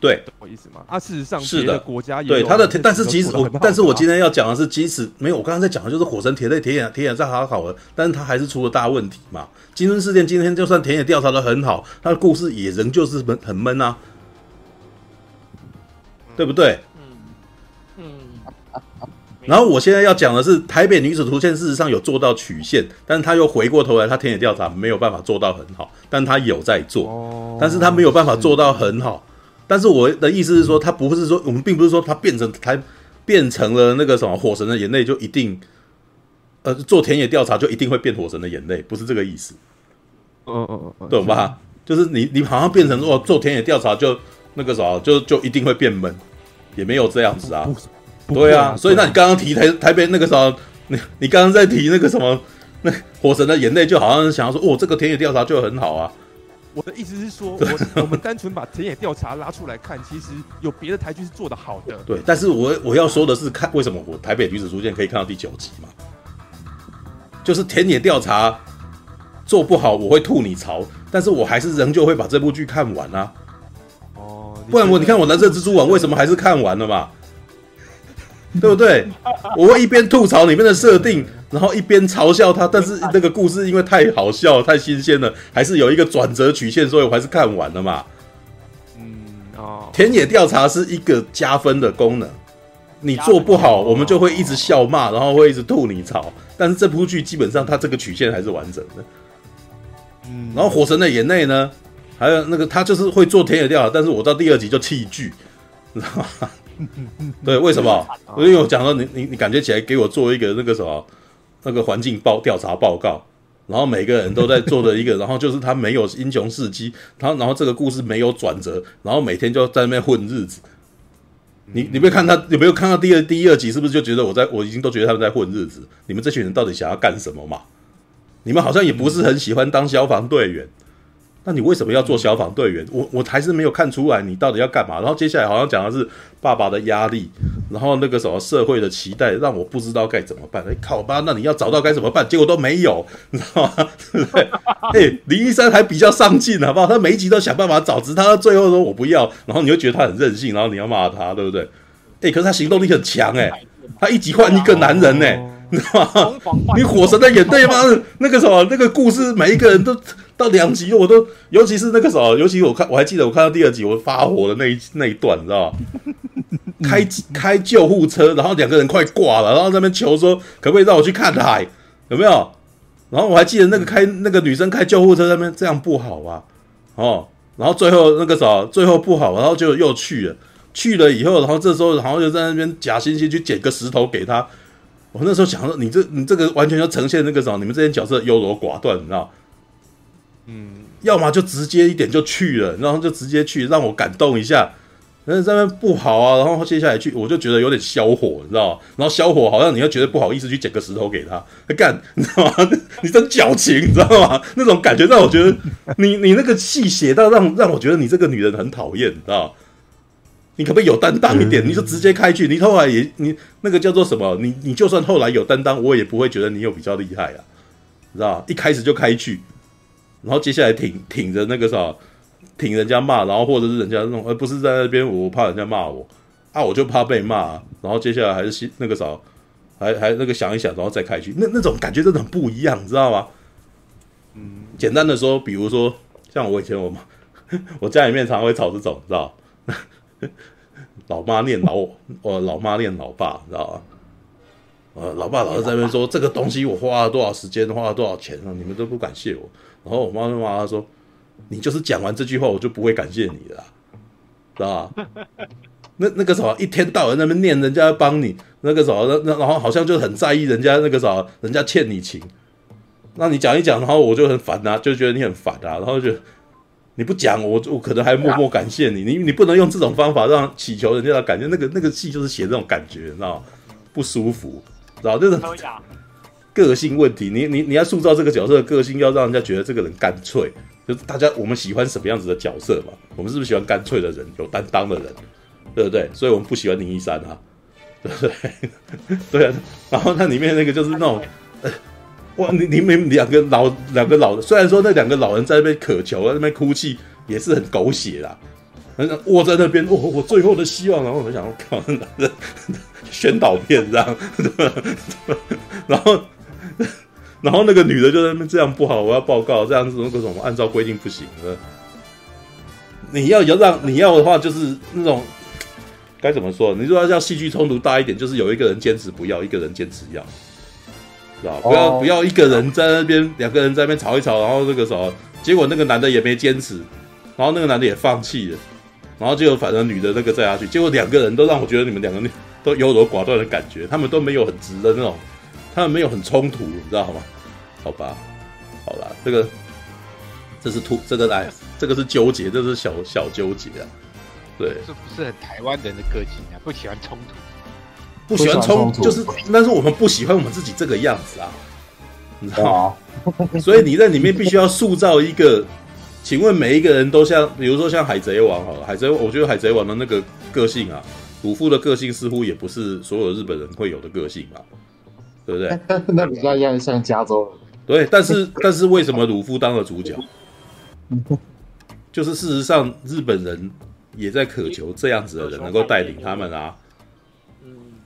对，懂我意思吗？啊，事实上，是的，国家对他的，但是即使我，但是我今天要讲的是，即使没有，我刚刚在讲的就是火神田野田野田野调查好的，但是他还是出了大问题嘛。金樽事件今天就算田野调查的很好，他的故事也仍旧是闷很闷啊，对不对？嗯嗯。然后我现在要讲的是，台北女子图鉴事实上有做到曲线，但是他又回过头来，他田野调查没有办法做到很好，但他有在做，但是他没有办法做到很好。但是我的意思是说，他不是说我们并不是说他变成台变成了那个什么火神的眼泪就一定，呃，做田野调查就一定会变火神的眼泪，不是这个意思。嗯嗯嗯，懂吧？就是你你好像变成说做田野调查就那个啥，就就一定会变闷，也没有这样子啊。对啊，所以那你刚刚提台台北那个啥，你你刚刚在提那个什么，那火神的眼泪就好像想要说，哦，这个田野调查就很好啊。我的意思是说，我我们单纯把田野调查拉出来看，其实有别的台剧是做的好的。对，但是我我要说的是，看为什么我台北女子书店可以看到第九集嘛？就是田野调查做不好，我会吐你槽，但是我还是仍旧会把这部剧看完啊。哦，不然我你看我蓝色蜘蛛网为什么还是看完了嘛？对不对？我会一边吐槽里面的设定，然后一边嘲笑他。但是那个故事因为太好笑、太新鲜了，还是有一个转折曲线，所以我还是看完了嘛。嗯哦，田野调查是一个加分的功能，你做不好，我们就会一直笑骂，然后会一直吐你槽。但是这部剧基本上它这个曲线还是完整的。嗯，然后火神的眼泪呢，还有那个他就是会做田野调查，但是我到第二集就弃剧，你知道吗？对，为什么？因为我讲到你，你你感觉起来给我做一个那个什么那个环境报调查报告，然后每个人都在做的一个，然后就是他没有英雄事迹，他然后这个故事没有转折，然后每天就在那边混日子。你你没有看他有没有看到第二第一二集？是不是就觉得我在我已经都觉得他们在混日子？你们这群人到底想要干什么嘛？你们好像也不是很喜欢当消防队员。那你为什么要做消防队员？我我还是没有看出来你到底要干嘛。然后接下来好像讲的是爸爸的压力，然后那个什么社会的期待，让我不知道该怎么办。哎，靠吧，那你要找到该怎么办？结果都没有，你知道吗？对 不对？哎，林一山还比较上进，好不好？他每一集都想办法找，直到最后说我不要，然后你又觉得他很任性，然后你要骂他，对不对？哎，可是他行动力很强，哎，他一集换一个男人，哎，你知道吗？你火神的眼泪吗？那个什么，那个故事，每一个人都。到两集我都，尤其是那个时候，尤其我看我还记得我看到第二集我发火的那一那一段，你知道吗？开开救护车，然后两个人快挂了，然后在那边求说可不可以让我去看海，有没有？然后我还记得那个开那个女生开救护车那边这样不好啊，哦，然后最后那个时候最后不好，然后就又去了，去了以后，然后这时候然后就在那边假惺惺去捡个石头给他。我那时候想说，你这你这个完全就呈现那个什么，你们这些角色优柔寡断，你知道？嗯，要么就直接一点就去了，然后就直接去让我感动一下，但是这边不好啊，然后接下来去我就觉得有点消火，你知道？然后消火好像你又觉得不好意思去捡个石头给他，他干，你知道吗？你真矫情，你知道吗？那种感觉让我觉得你你那个戏写到让让我觉得你这个女人很讨厌，你知道吗？你可不可以有担当一点？你就直接开去，你后来也你那个叫做什么？你你就算后来有担当，我也不会觉得你有比较厉害啊，你知道吗？一开始就开去。然后接下来挺挺着那个啥，挺人家骂，然后或者是人家那种，而不是在那边我怕人家骂我啊，我就怕被骂啊。然后接下来还是那个啥，还还那个想一想，然后再开去，那那种感觉真的很不一样，你知道吗？嗯，简单的说，比如说像我以前我妈，我家里面常常会吵这种，你知道？老妈念老我，老妈念老爸，知道吧？呃，老爸老是在那边说这个东西我花了多少时间，花了多少钱啊，你们都不感谢我。然后我妈就骂他说：“你就是讲完这句话，我就不会感谢你了，知道吧？那那个什么，一天到晚在那边念人家帮你，那个什么，那那然后好像就很在意人家那个什么，人家欠你情，那你讲一讲，然后我就很烦啊，就觉得你很烦啊，然后就你不讲，我我可能还默默感谢你，你你不能用这种方法让祈求人家的感觉，那个那个戏就是写这种感觉，你知道吗？不舒服，知道就是。”个性问题，你你你要塑造这个角色的个性，要让人家觉得这个人干脆，就是大家我们喜欢什么样子的角色嘛？我们是不是喜欢干脆的人，有担当的人，对不对？所以我们不喜欢林一山啊，对不对？对啊。然后那里面那个就是那种，呃、哇，你你们两个老两个老的，虽然说那两个老人在那边渴求，在那边哭泣，也是很狗血啦。卧在那边，哦，我最后的希望。然后我就想，靠，宣导片这样，然后。然后那个女的就在那边这样不好，我要报告，这样子那个什么按照规定不行的。你要要让你要的话，就是那种该怎么说？你说要戏剧冲突大一点，就是有一个人坚持不要，一个人坚持要，是吧？不要不要一个人在那边，两个人在那边吵一吵，然后那个什么，结果那个男的也没坚持，然后那个男的也放弃了，然后就反正女的那个再下去，结果两个人都让我觉得你们两个都优柔寡断的感觉，他们都没有很直的那种。他们没有很冲突，你知道吗？好吧，好啦，这个这是突这个哎，这个是纠结，这是小小纠结啊。对，这不是很台湾人的个性啊，不喜欢冲突，不喜欢冲突，就是，但是我们不喜欢我们自己这个样子啊，你知道吗？所以你在里面必须要塑造一个，请问每一个人都像，比如说像海贼王好了，海贼，我觉得海贼王的那个个性啊，鲁夫的个性似乎也不是所有日本人会有的个性啊，对不对？那比较像像加州，对，但是但是为什么鲁夫当了主角？就是事实上日本人。也在渴求这样子的人能够带领他们啊，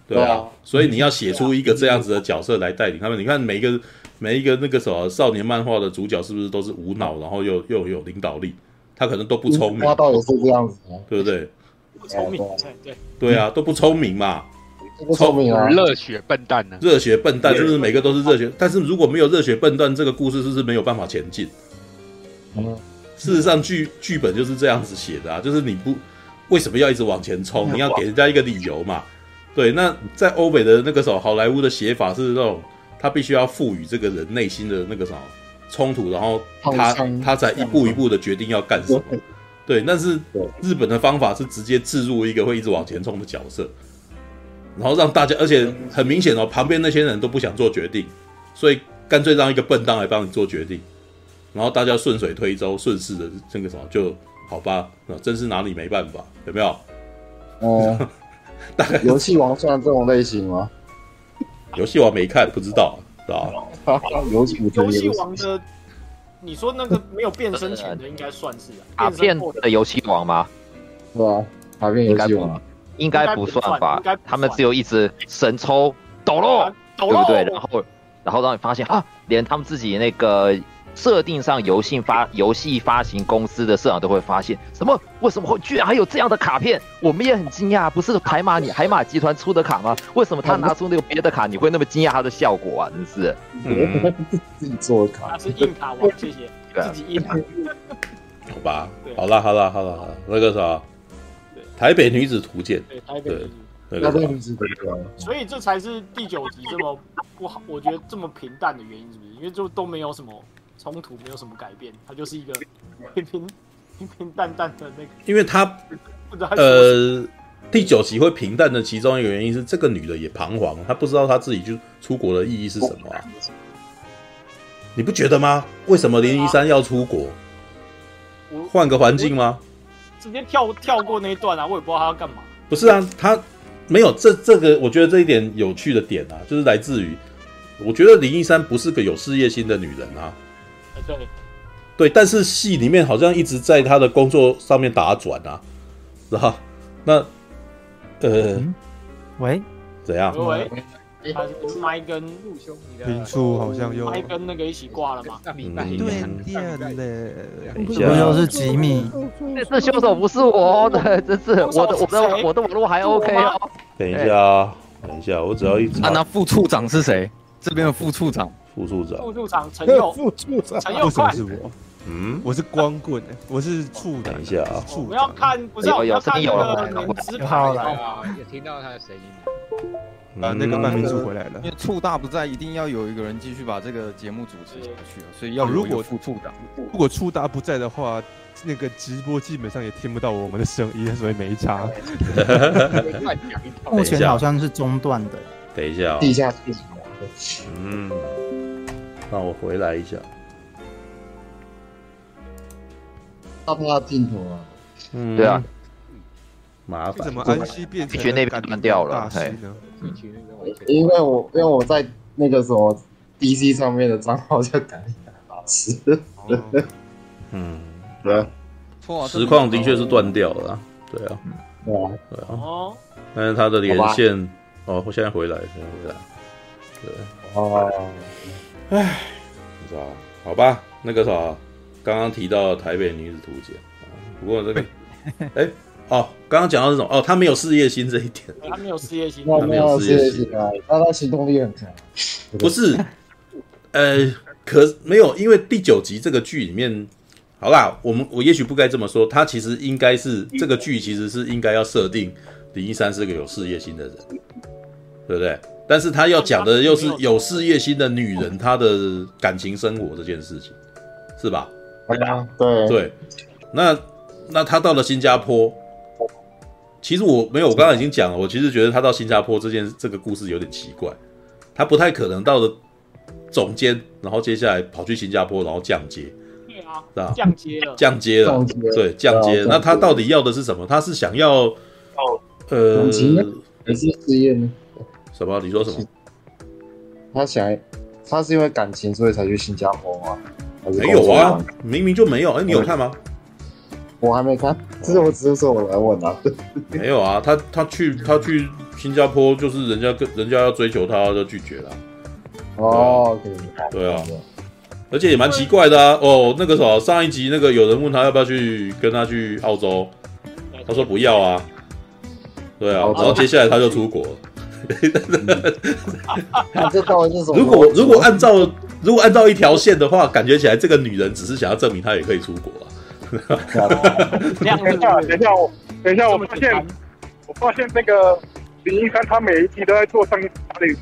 嗯，对啊，所以你要写出一个这样子的角色来带领他们。你看每一个每一个那个什么少年漫画的主角是不是都是无脑，然后又又有领导力？他可能都不聪明，花道也是这样子，对不对？不聪明，对对啊，都不聪明嘛，不聪明啊，热血笨蛋呢？热血笨蛋是不是每个都是热血？但是如果没有热血笨蛋，这个故事是不是没有办法前进？嗯。事实上，剧剧本就是这样子写的啊，就是你不为什么要一直往前冲？你要给人家一个理由嘛。对，那在欧美的那个时候，好莱坞的写法是那种，他必须要赋予这个人内心的那个什么冲突，然后他他才一步一步的决定要干什么。对，但是日本的方法是直接置入一个会一直往前冲的角色，然后让大家，而且很明显哦，旁边那些人都不想做决定，所以干脆让一个笨蛋来帮你做决定。然后大家顺水推舟，顺势的这个什么就好吧？真是拿你没办法，有没有？哦、嗯，大概游戏王算这种类型吗？游戏王没看，不知道，知道 游戏游戏王的，你说那个没有变身前的，应该算是卡片的游戏王吗？是啊，卡片游戏王应该不算吧？他们只有一直神抽抖落，对不对？然后，然后让你发现啊，连他们自己那个。设定上游戏发游戏发行公司的社长都会发现什么？为什么会居然还有这样的卡片？我们也很惊讶，不是海马你海马集团出的卡吗？为什么他拿出那个别的卡，你会那么惊讶它的效果啊？真是，嗯、自己做的卡，他是硬卡王，谢谢，自己硬卡。好吧，好了好了好了，那个啥，台北女子图鉴，对台北所以这才是第九集这么不好，我觉得这么平淡的原因，是不是？因为就都没有什么。冲突没有什么改变，它就是一个 平平平平淡淡的那个。因为他呃，第九集会平淡的其中一个原因是这个女的也彷徨，她不知道她自己就出国的意义是什么啊？你不觉得吗？为什么林一山要出国？换个环境吗？直接跳跳过那一段啊！我也不知道他要干嘛。不是啊，他没有这这个，我觉得这一点有趣的点啊，就是来自于我觉得林一山不是个有事业心的女人啊。对，对，但是戏里面好像一直在他的工作上面打转啊，是吧？那，呃，嗯、喂，怎样？喂，他是麦跟陆兄，平处好像又麦跟那个一起挂了吗？嗯、对，电的，不又是吉米？这凶手不是我的，这是我的，我的，我的网络还 OK 哦。等一下啊，等一下，我只要一查。啊，那副处长是谁？这边的副处长。副处长，副处长陈佑，副处长。陈佑快，是我，嗯，我是光棍，我是处长。等一下啊，我要看，不是我要看那个名字牌啊，有听到他的声音啊，那个半民主回来了，因为处大不在，一定要有一个人继续把这个节目主持下去，所以要如果副处长，如果处大不在的话，那个直播基本上也听不到我们的声音，所以没差。目前好像是中断的，等一下，地下嗯。那我回来一下，怕不要镜头啊？嗯，对啊，麻烦。怎么安西变成那边断掉了？因为我因为我在那个什么 DC 上面的账号叫感应大师。嗯，对啊，实况的确是断掉了，对啊，对啊，对啊。哦，但是他的连线，哦，我现在回来，现在回来，对，哦。唉，你知道好吧，那个啥，刚刚提到台北女子图鉴啊，不过这个，哎，哦，刚刚讲到这种，哦，他没有事业心这一点，他没有事业心，他没有事业心啊，但他行动力很强。不是，呃，可没有，因为第九集这个剧里面，好啦，我们我也许不该这么说，他其实应该是这个剧其实是应该要设定林一山是个有事业心的人，对不对？但是他要讲的又是有事业心的女人，她的感情生活这件事情，是吧？啊，对对，那那他到了新加坡，其实我没有，我刚刚已经讲了，我其实觉得他到新加坡这件这个故事有点奇怪，他不太可能到了总监，然后接下来跑去新加坡，然后降阶，对啊，是吧？降阶了，降阶了，对，降阶。那他到底要的是什么？他是想要呃，还是事业呢？什么？你说什么？他想，他是因为感情所以才去新加坡吗？没有啊，明明就没有。哎，你有看吗？我还没看，这是我只是说我来问啊。没有啊，他他去他去新加坡，就是人家跟人家要追求他，就拒绝了。哦，对啊，而且也蛮奇怪的啊。哦，那个什么，上一集那个有人问他要不要去跟他去澳洲，他说不要啊。对啊，然后接下来他就出国。如果如果按照如果按照一条线的话，感觉起来这个女人只是想要证明她也可以出国啊。等一下，等一下，我等一下，我发现我发现那个林一山，他每一集都在做上一打脸。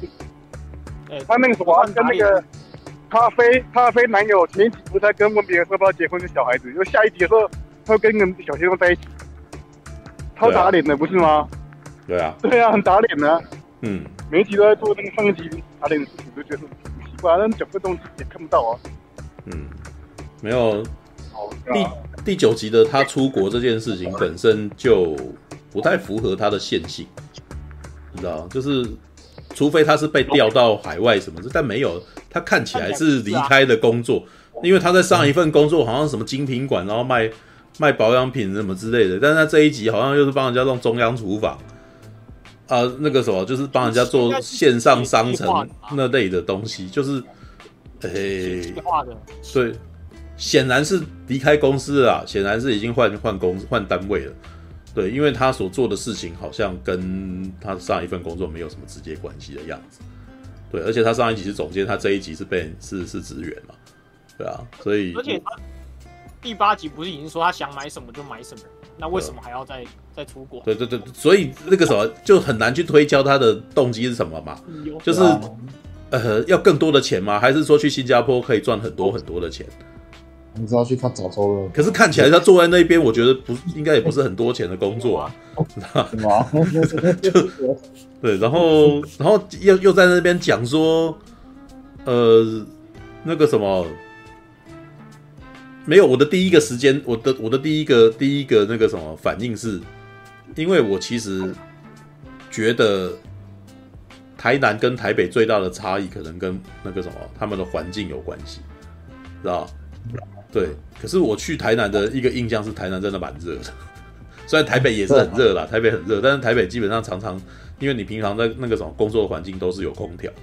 他那个什么，跟那个咖啡咖啡男友前一集不是在跟问别人说不要结婚的小孩子，就下一集的时候他会跟那个小鲜肉在一起，超打脸的不是吗？对啊，对啊，很打脸的。嗯，每一集都在做那个上一集他那个事情，都觉得很奇怪，但整个东西也看不到啊。嗯，没有。第第九集的他出国这件事情本身就不太符合他的线性，你知道，就是除非他是被调到海外什么的，但没有，他看起来是离开的工作，因为他在上一份工作好像什么精品馆，然后卖卖保养品什么之类的，但是他这一集好像又是帮人家弄中央厨房。啊，那个什么，就是帮人家做线上商城那类的东西，就是，诶，对，显然是离开公司了，显然是已经换换工换单位了，对，因为他所做的事情好像跟他上一份工作没有什么直接关系的样子，对，而且他上一集是总监，他这一集是被是是职员嘛，对啊，所以而且他第八集不是已经说他想买什么就买什么？那为什么还要再再出国？对对对，所以那个什么就很难去推敲他的动机是什么嘛？就是呃，要更多的钱吗？还是说去新加坡可以赚很多很多的钱？你知道去看早州了？可是看起来他坐在那边，我觉得不应该也不是很多钱的工作啊，对，然后然后又又在那边讲说，呃，那个什么。没有，我的第一个时间，我的我的第一个第一个那个什么反应是，因为我其实觉得台南跟台北最大的差异，可能跟那个什么他们的环境有关系，知道？对。可是我去台南的一个印象是，台南真的蛮热的，虽然台北也是很热啦，台北很热，但是台北基本上常常，因为你平常在那个什么工作环境都是有空调的。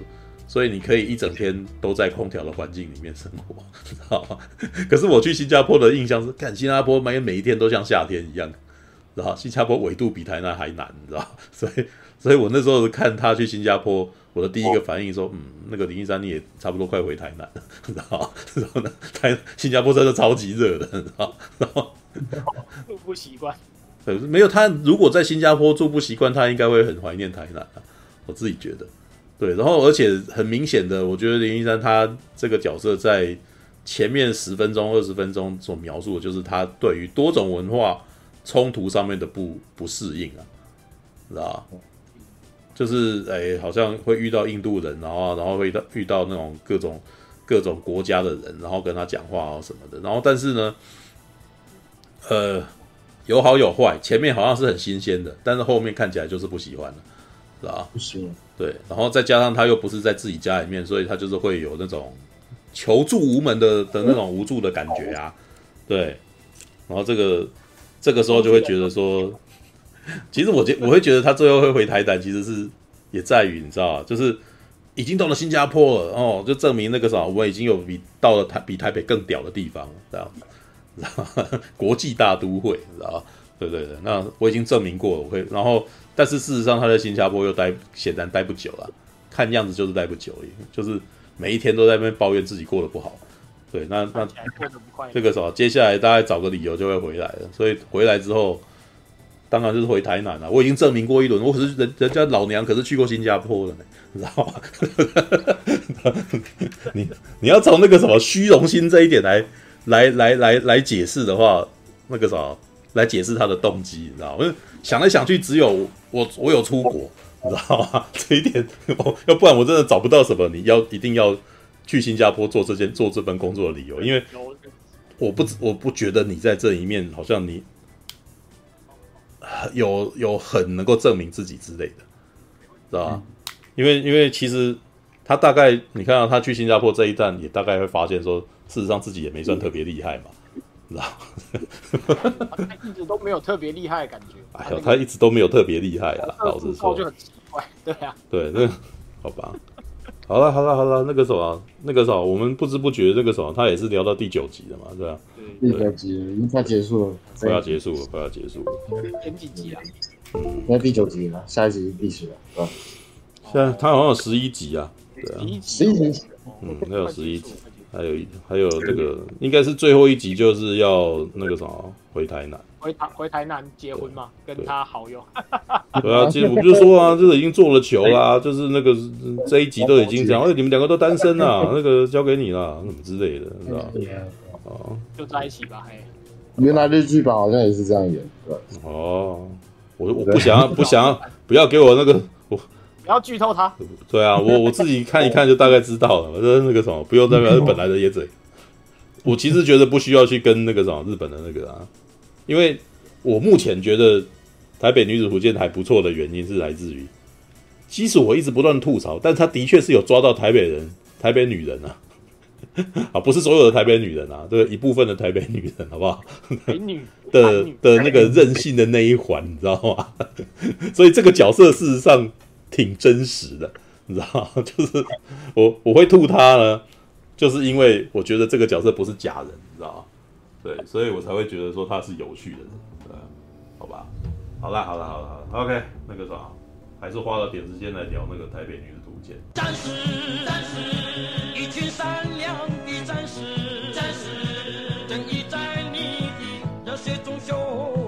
所以你可以一整天都在空调的环境里面生活，知道吗？可是我去新加坡的印象是，看新加坡每每一天都像夏天一样，知道？新加坡纬度比台南还难，你知道？所以，所以我那时候看他去新加坡，我的第一个反应说，嗯，那个林一山你也差不多快回台南了，知道？然后呢，台新加坡真的超级热的，知道？然后住不习惯，对，没有他如果在新加坡住不习惯，他应该会很怀念台南啊，我自己觉得。对，然后而且很明显的，我觉得林一山他这个角色在前面十分钟、二十分钟所描述的，就是他对于多种文化冲突上面的不不适应啊，知道？就是哎，好像会遇到印度人，然后然后会遇到遇到那种各种各种国家的人，然后跟他讲话啊什么的，然后但是呢，呃，有好有坏，前面好像是很新鲜的，但是后面看起来就是不喜欢了。是吧？不行。对，然后再加上他又不是在自己家里面，所以他就是会有那种求助无门的的那种无助的感觉啊。对，然后这个这个时候就会觉得说，其实我觉我会觉得他最后会回台南，其实是也在于你知道就是已经到了新加坡了哦，就证明那个啥，我已经有比到了台比台北更屌的地方，这样，国际大都会，知道？对对对，那我已经证明过了，我会然后。但是事实上，他在新加坡又待，显然待不久了。看样子就是待不久，就是每一天都在那边抱怨自己过得不好。对，那那这个时候，接下来大概找个理由就会回来了。所以回来之后，当然就是回台南了。我已经证明过一轮，我可是人人家老娘可是去过新加坡的呢，你知道吗？你你要从那个什么虚荣心这一点来来来来来解释的话，那个啥，来解释他的动机，你知道吗？想来想去，只有我我有出国，你知道吗？这一点，要不然我真的找不到什么你要一定要去新加坡做这件做这份工作的理由，因为我不我不觉得你在这一面好像你有有很能够证明自己之类的，知道吧？因为因为其实他大概你看到他去新加坡这一站，也大概会发现说。事实上自己也没算特别厉害嘛，知道？他一直都没有特别厉害的感觉。哎呦，他一直都没有特别厉害啊，老实说。就很奇怪，对啊。对，那好吧。好了，好了，好了，那个什么，那个什么，我们不知不觉那个什么，他也是聊到第九集了嘛，对吧？第九集已经快结束了，快要结束了，快要结束了。前几集啊？那第九集了，下一集是第十了，是吧？现在他好像有十一集啊，对啊，十一集，嗯，那有十一集。还有还有这个应该是最后一集，就是要那个什么回台南，回台回台南结婚嘛，跟他好友。对啊，其实我就说啊，这 个已经做了球啦，就是那个这一集都已经讲，哎，你们两个都单身啦，那个交给你了，什么之类的，是吧？哦，就在一起吧，嘿。原来日剧版好像也是这样演，对。哦，我我不想要，不想要，不要给我那个我。不要剧透他。对啊，我我自己看一看就大概知道了。我说那个什么，不用代表是本来的野嘴。我其实觉得不需要去跟那个什么日本的那个啊，因为我目前觉得台北女子图鉴还不错的原因是来自于，即使我一直不断吐槽，但他的确是有抓到台北人、台北女人啊，啊，不是所有的台北女人啊，对，一部分的台北女人，好不好？美女的的那个任性的那一环，你知道吗？所以这个角色事实上。挺真实的，你知道？就是我我会吐他呢，就是因为我觉得这个角色不是假人，你知道吗？对，所以我才会觉得说他是有趣的人，对，好吧？好啦，好了，好了，好了，OK，那个啥，还是花了点时间来聊那个台北女的图鉴。战士，战士，一群善良的战士，战士，正义在你的热血中汹涌。